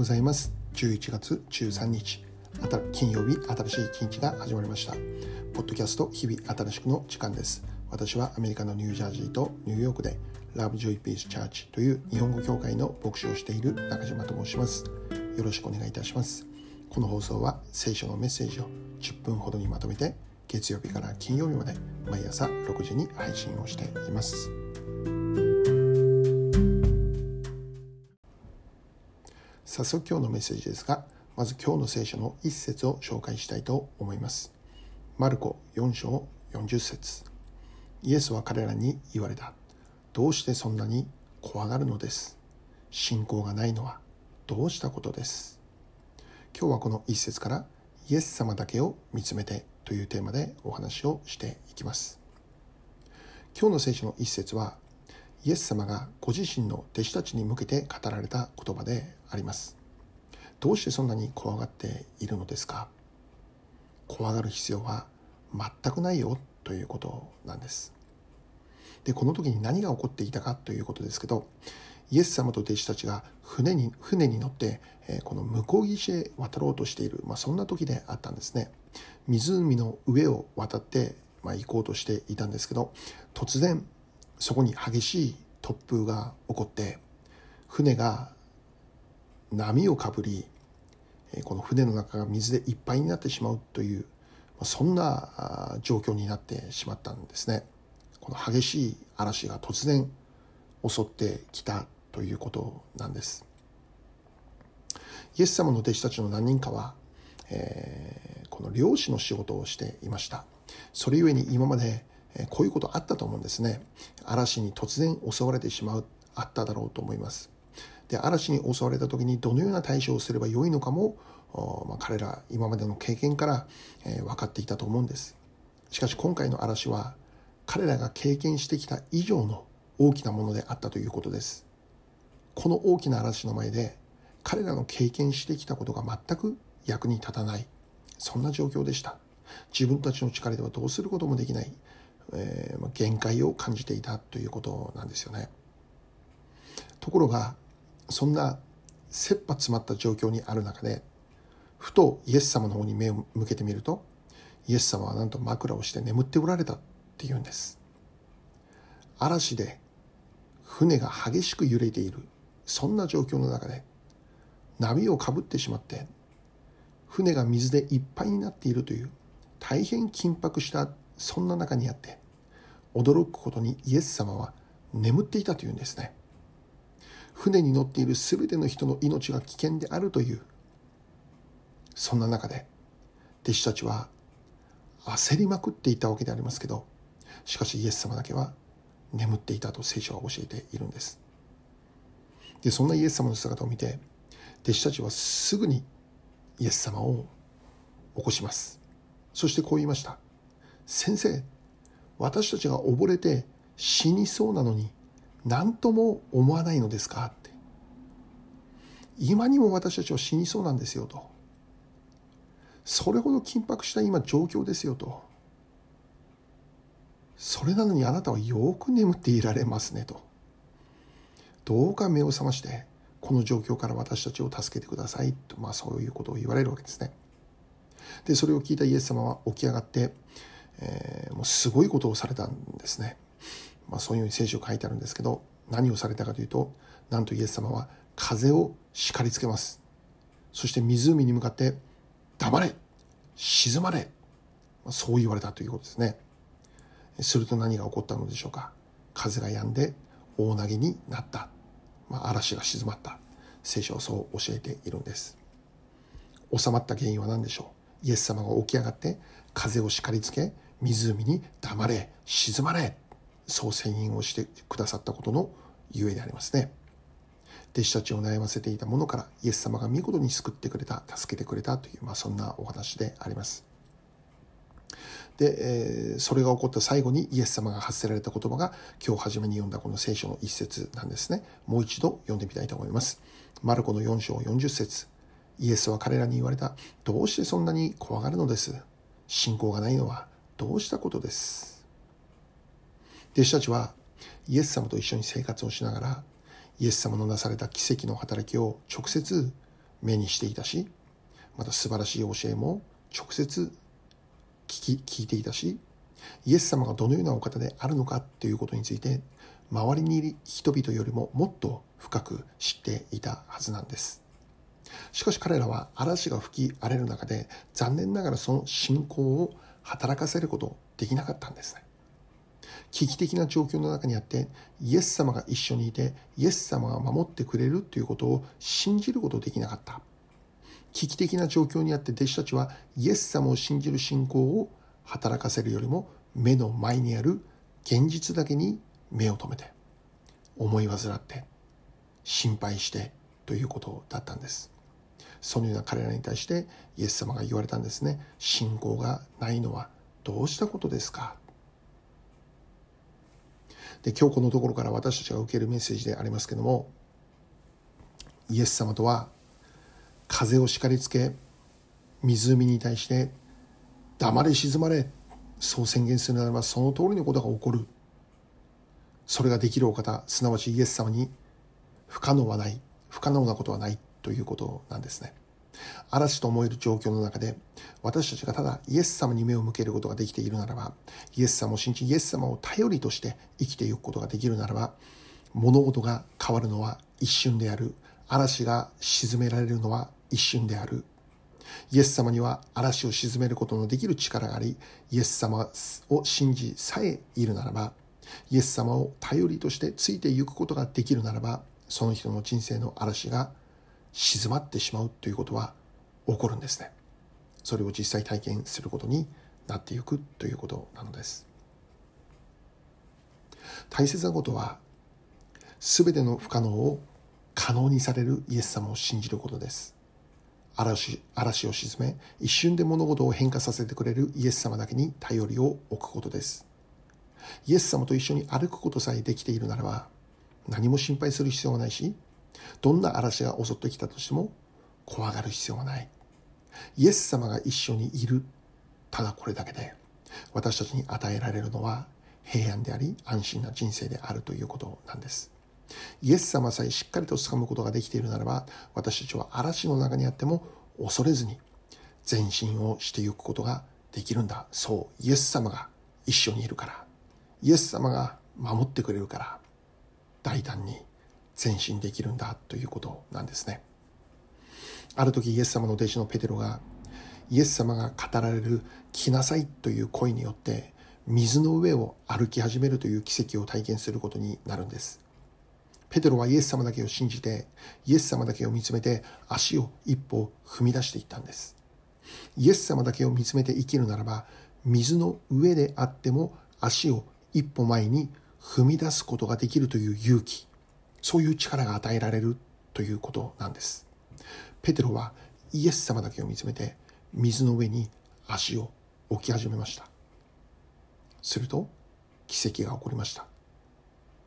ございます。11月13日金曜日新しい一日が始まりました。ポッドキャスト日々新しくの時間です。私はアメリカのニュージャージーとニューヨークでラブジョイピースチャーチという日本語協会の牧師をしている中島と申します。よろしくお願いいたします。この放送は聖書のメッセージを10分ほどにまとめて月曜日から金曜日まで毎朝6時に配信をしています。早速今日のメッセージですが、まず今日の聖書の一節を紹介したいと思います。マルコ4章40節イエスは彼らに言われた。どうしてそんなに怖がるのです？信仰がないのはどうしたことです？今日はこの一節からイエス様だけを見つめてというテーマでお話をしていきます。今日の聖書の一節はイエス様がご自身の弟子たちに向けて語られた言葉であります。どうしてそんなに怖がっているのですか？怖がる必要は全くないよということなんです。でこの時に何が起こっていたかということですけどイエス様と弟子たちが船に船に乗って、えこの向こう岸へ渡ろうとしている、まあ、そんな時であったんですね。湖の上を渡って、まあ、行こうとしていたんですけど突然そこに激しい突風が起こって船が波をかぶりこの船の中が水でいっぱいになってしまうというそんな状況になってしまったんですね。この激しい嵐が突然襲ってきたということなんです。イエス様の弟子たちの何人かは、えー、この漁師の仕事をしていました。それゆえに今までこういうことあったと思うんですね。嵐に突然襲われてしまうあっただろうと思います。で嵐に襲われた時にどのような対処をすればよいのかも、まあ、彼ら今までの経験から、えー、分かっていたと思うんです。しかし今回の嵐は彼らが経験してきた以上の大きなものであったということです。この大きな嵐の前で彼らの経験してきたことが全く役に立たない。そんな状況でした。自分たちの力ではどうすることもできない、えー、限界を感じていたということなんですよね。ところがそんな切羽詰まった状況にある中でふとイエス様の方に目を向けてみるとイエス様はなんと枕をして眠っておられたっていうんです。嵐で船が激しく揺れているそんな状況の中で波をかぶってしまって船が水でいっぱいになっているという大変緊迫したそんな中にあって驚くことにイエス様は眠っていたというんですね。船に乗っている全ての人の命が危険であるというそんな中で弟子たちは焦りまくっていたわけでありますけどしかしイエス様だけは眠っていたと聖書は教えているんです。でそんなイエス様の姿を見て弟子たちはすぐにイエス様を起こします。そしてこう言いました。先生私たちが溺れて死にそうなのに何とも思わないのですか？って。今にも私たちは死にそうなんですよと。それほど緊迫した今状況ですよと。それなのにあなたはよく眠っていられますねと。どうか目を覚ましてこの状況から私たちを助けてくださいと、まあ、そういうことを言われるわけですね。でそれを聞いたイエス様は起き上がって、えー、もうすごいことをされたんですね。まあ、そういうふうに聖書書いてあるんですけど何をされたかというとなんとイエス様は風を叱りつけます。そして湖に向かって黙れ沈まれまそう言われたということですね。すると何が起こったのでしょうか。風が止んで大なぎになった、まあ、嵐が静まった。聖書はそう教えているんです。収まった原因は何でしょう。イエス様が起き上がって風を叱りつけ湖に黙れ沈まれそう宣言をしてくださったことのゆえでありますね。弟子たちを悩ませていたものからイエス様が見事に救ってくれた、助けてくれたという、まあ、そんなお話であります。で、え、それが起こった最後にイエス様が発せられた言葉が今日初めに読んだこの聖書の一節なんですね。もう一度読んでみたいと思います。マルコの4章40節イエスは彼らに言われた。どうしてそんなに怖がるのです？信仰がないのはどうしたことです?弟子たちはイエス様と一緒に生活をしながらイエス様のなされた奇跡の働きを直接目にしていたしまた素晴らしい教えも直接聞き聞いていたしイエス様がどのようなお方であるのかということについて周りにいる人々よりももっと深く知っていたはずなんです。しかし彼らは嵐が吹き荒れる中で残念ながらその信仰を働かせることできなかったんですね。危機的な状況の中にあってイエス様が一緒にいてイエス様が守ってくれるということを信じることできなかった。危機的な状況にあって弟子たちはイエス様を信じる信仰を働かせるよりも目の前にある現実だけに目を留めて思い煩って心配してということだったんです。そのような彼らに対してイエス様が言われたんですね。信仰がないのはどうしたことですか？で今日このところから私たちが受けるメッセージでありますけどもイエス様とは風を叱りつけ湖に対して黙れ静まれそう宣言するならばその通りのことが起こる。それができるお方すなわちイエス様に不可能はない不可能なことはない。ということなんですね。嵐と思える状況の中で私たちがただイエス様に目を向けることができているならばイエス様を信じイエス様を頼りとして生きていくことができるならば物事が変わるのは一瞬である。嵐が沈められるのは一瞬である。イエス様には嵐を鎮めることのできる力がありイエス様を信じさえいるならばイエス様を頼りとしてついていくことができるならばその人の人生の嵐が静まってしまうということは起こるんですね。それを実際体験することになっていくということなのです。大切なことは全ての不可能を可能にされるイエス様を信じることです。嵐嵐を沈め一瞬で物事を変化させてくれるイエス様だけに頼りを置くことです。イエス様と一緒に歩くことさえできているならば何も心配する必要はないしどんな嵐が襲ってきたとしても怖がる必要はない。イエス様が一緒にいる。ただこれだけで私たちに与えられるのは平安であり安心な人生であるということなんです。イエス様さえしっかりと掴むことができているならば私たちは嵐の中にあっても恐れずに前進をしていくことができるんだ。そうイエス様が一緒にいるから。イエス様が守ってくれるから。大胆に。前進できるんだということなんですね。ある時イエス様の弟子のペテロがイエス様が語られる「来なさい」という声によって水の上を歩き始めるという奇跡を体験することになるんです。ペテロはイエス様だけを信じて、イエス様だけを見つめて足を一歩踏み出していったんです。イエス様だけを見つめて生きるならば、水の上であっても足を一歩前に踏み出すことができるという勇気、そういう力が与えられるということなんです。ペテロはイエス様だけを見つめて水の上に足を置き始めました。すると奇跡が起こりました。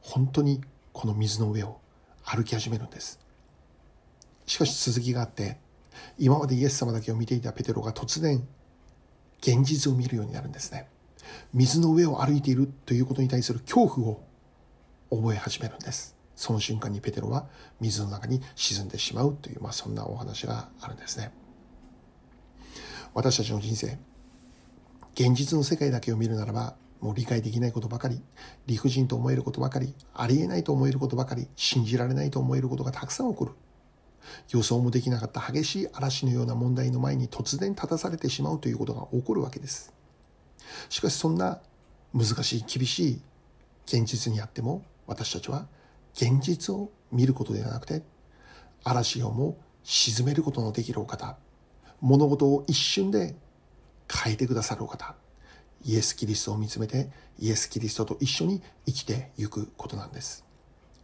本当にこの水の上を歩き始めるんですしかし続きがあって今までイエス様だけを見ていたペテロが突然現実を見るようになるんですね水の上を歩いているということに対する恐怖を覚え始めるんですその瞬間にペテロは水の中に沈んでしまうという、まあ、そんなお話があるんですね私たちの人生現実の世界だけを見るならばもう理解できないことばかり、理不尽と思えることばかり、ありえないと思えることばかり、信じられないと思えることがたくさん起こる。予想もできなかった激しい嵐のような問題の前に突然立たされてしまうということが起こるわけです。しかしそんな難しい厳しい現実にあっても私たちは現実を見ることではなくて嵐をも沈めることのできるお方物事を一瞬で変えてくださるお方イエス・キリストを見つめてイエス・キリストと一緒に生きていくことなんです。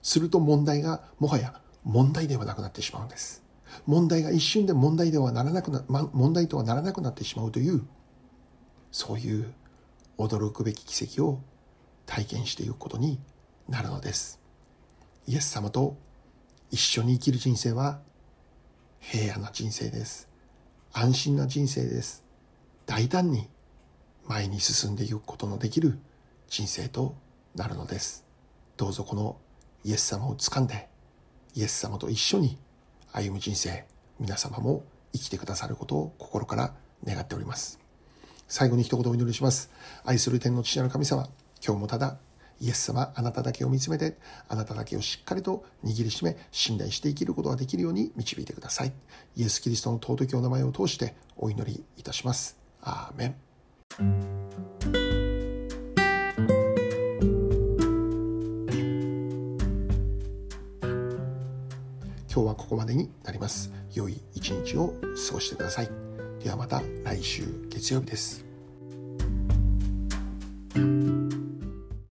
すると問題がもはや問題ではなくなってしまうんです。問題が一瞬で問題ではならなくな、問題とはならなくなってしまうというそういう驚くべき奇跡を体験していくことになるのです。イエス様と一緒に生きる人生は平安な人生です。安心な人生です。大胆に前に進んでいくことのできる人生となるのです。どうぞこのイエス様を掴んで、イエス様と一緒に歩む人生、皆様も生きてくださることを心から願っております。最後に一言お祈りします。愛する天の父なる神様今日もただイエス様あなただけを見つめてあなただけをしっかりと握りしめ信頼して生きることができるように導いてください。イエス・キリストの尊きお名前を通してお祈りいたします。アーメン。今日はここまでになります。良い一日を過ごしてください。ではまた来週月曜日です。